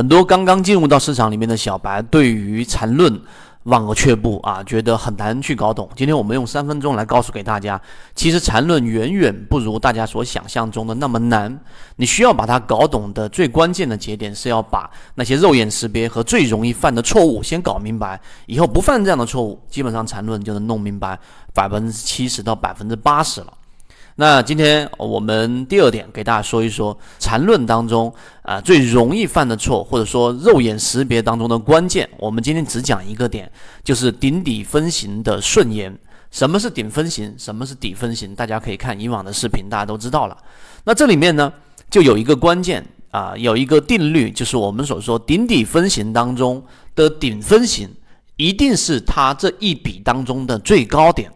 很多刚刚进入到市场里面的小白，对于缠论望而却步啊，觉得很难去搞懂。今天我们用三分钟来告诉给大家，其实缠论远远不如大家所想象中的那么难。你需要把它搞懂的最关键的节点，是要把那些肉眼识别和最容易犯的错误先搞明白，以后不犯这样的错误，基本上缠论就能弄明白百分之七十到百分之八十了。那今天我们第二点给大家说一说缠论当中啊最容易犯的错，或者说肉眼识别当中的关键。我们今天只讲一个点，就是顶底分型的顺延。什么是顶分型？什么是底分型？大家可以看以往的视频，大家都知道了。那这里面呢，就有一个关键啊，有一个定律，就是我们所说顶底分型当中的顶分型，一定是它这一笔当中的最高点。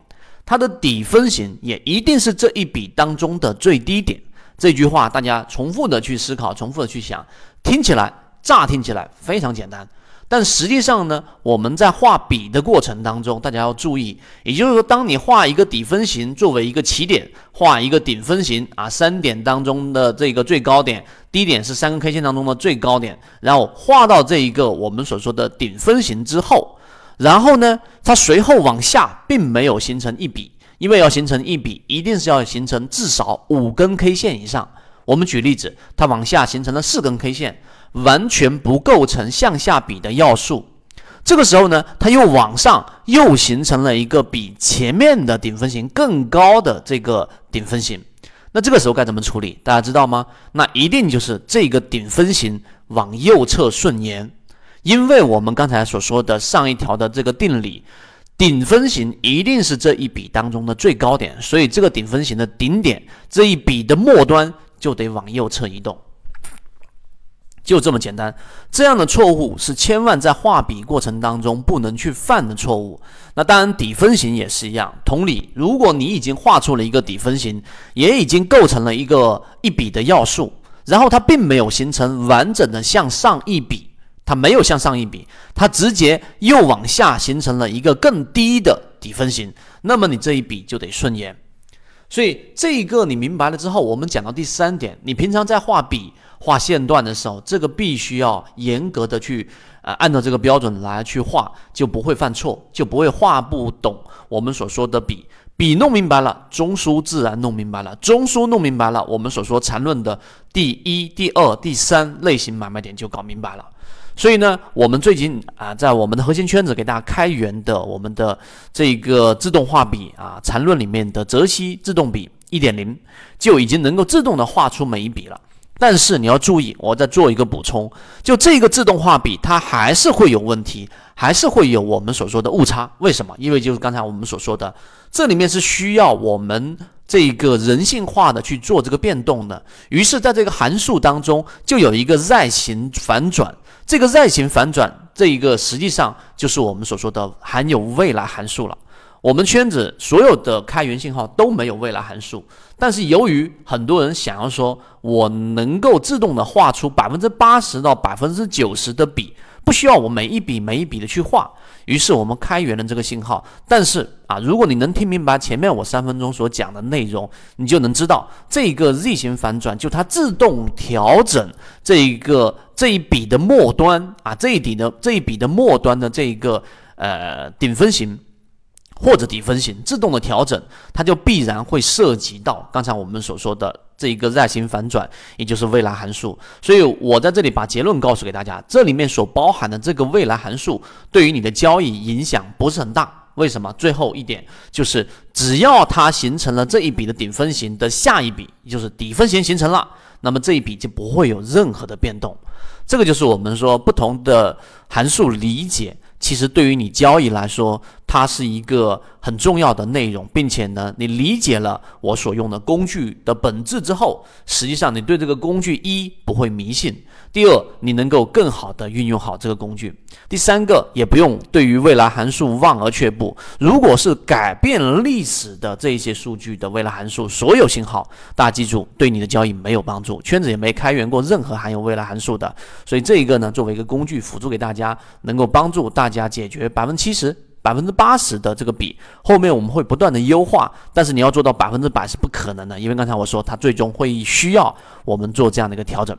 它的底分型也一定是这一笔当中的最低点。这句话大家重复的去思考，重复的去想，听起来乍听起来非常简单，但实际上呢，我们在画笔的过程当中，大家要注意，也就是说，当你画一个底分型作为一个起点，画一个顶分型啊，三点当中的这个最高点，低点是三根 K 线当中的最高点，然后画到这一个我们所说的顶分型之后。然后呢，它随后往下并没有形成一笔，因为要形成一笔，一定是要形成至少五根 K 线以上。我们举例子，它往下形成了四根 K 线，完全不构成向下笔的要素。这个时候呢，它又往上又形成了一个比前面的顶分型更高的这个顶分型。那这个时候该怎么处理？大家知道吗？那一定就是这个顶分型往右侧顺延。因为我们刚才所说的上一条的这个定理，顶分型一定是这一笔当中的最高点，所以这个顶分型的顶点这一笔的末端就得往右侧移动，就这么简单。这样的错误是千万在画笔过程当中不能去犯的错误。那当然底分型也是一样，同理，如果你已经画出了一个底分型，也已经构成了一个一笔的要素，然后它并没有形成完整的向上一笔。它没有向上一笔，它直接又往下形成了一个更低的底分型，那么你这一笔就得顺延。所以这一个你明白了之后，我们讲到第三点，你平常在画笔、画线段的时候，这个必须要严格的去呃按照这个标准来去画，就不会犯错，就不会画不懂我们所说的笔。笔弄明白了，中枢自然弄明白了，中枢弄明白了，我们所说缠论的第一、第二、第三类型买卖点就搞明白了。所以呢，我们最近啊，在我们的核心圈子给大家开源的我们的这个自动画笔啊，缠论里面的泽西自动笔一点零，就已经能够自动的画出每一笔了。但是你要注意，我再做一个补充，就这个自动画笔它还是会有问题，还是会有我们所说的误差。为什么？因为就是刚才我们所说的，这里面是需要我们这个人性化的去做这个变动的。于是，在这个函数当中，就有一个 Z 型反转。这个 Z 型反转，这一个实际上就是我们所说的含有未来函数了。我们圈子所有的开源信号都没有未来函数，但是由于很多人想要说，我能够自动的画出百分之八十到百分之九十的笔。不需要我每一笔每一笔的去画，于是我们开源了这个信号。但是啊，如果你能听明白前面我三分钟所讲的内容，你就能知道这个 Z 型反转就它自动调整这一个这一笔的末端啊，这一笔的这一笔的末端的这一个呃顶分型。或者底分型自动的调整，它就必然会涉及到刚才我们所说的这一个 Z 型反转，也就是未来函数。所以我在这里把结论告诉给大家，这里面所包含的这个未来函数对于你的交易影响不是很大。为什么？最后一点就是，只要它形成了这一笔的顶分型的下一笔，也就是底分型形成了，那么这一笔就不会有任何的变动。这个就是我们说不同的函数理解。其实对于你交易来说，它是一个很重要的内容，并且呢，你理解了我所用的工具的本质之后，实际上你对这个工具一不会迷信。第二，你能够更好的运用好这个工具。第三个，也不用对于未来函数望而却步。如果是改变历史的这一些数据的未来函数，所有信号，大家记住，对你的交易没有帮助。圈子也没开源过任何含有未来函数的。所以这一个呢，作为一个工具辅助给大家，能够帮助大家解决百分之七十、百分之八十的这个比。后面我们会不断的优化，但是你要做到百分之百是不可能的，因为刚才我说它最终会需要我们做这样的一个调整。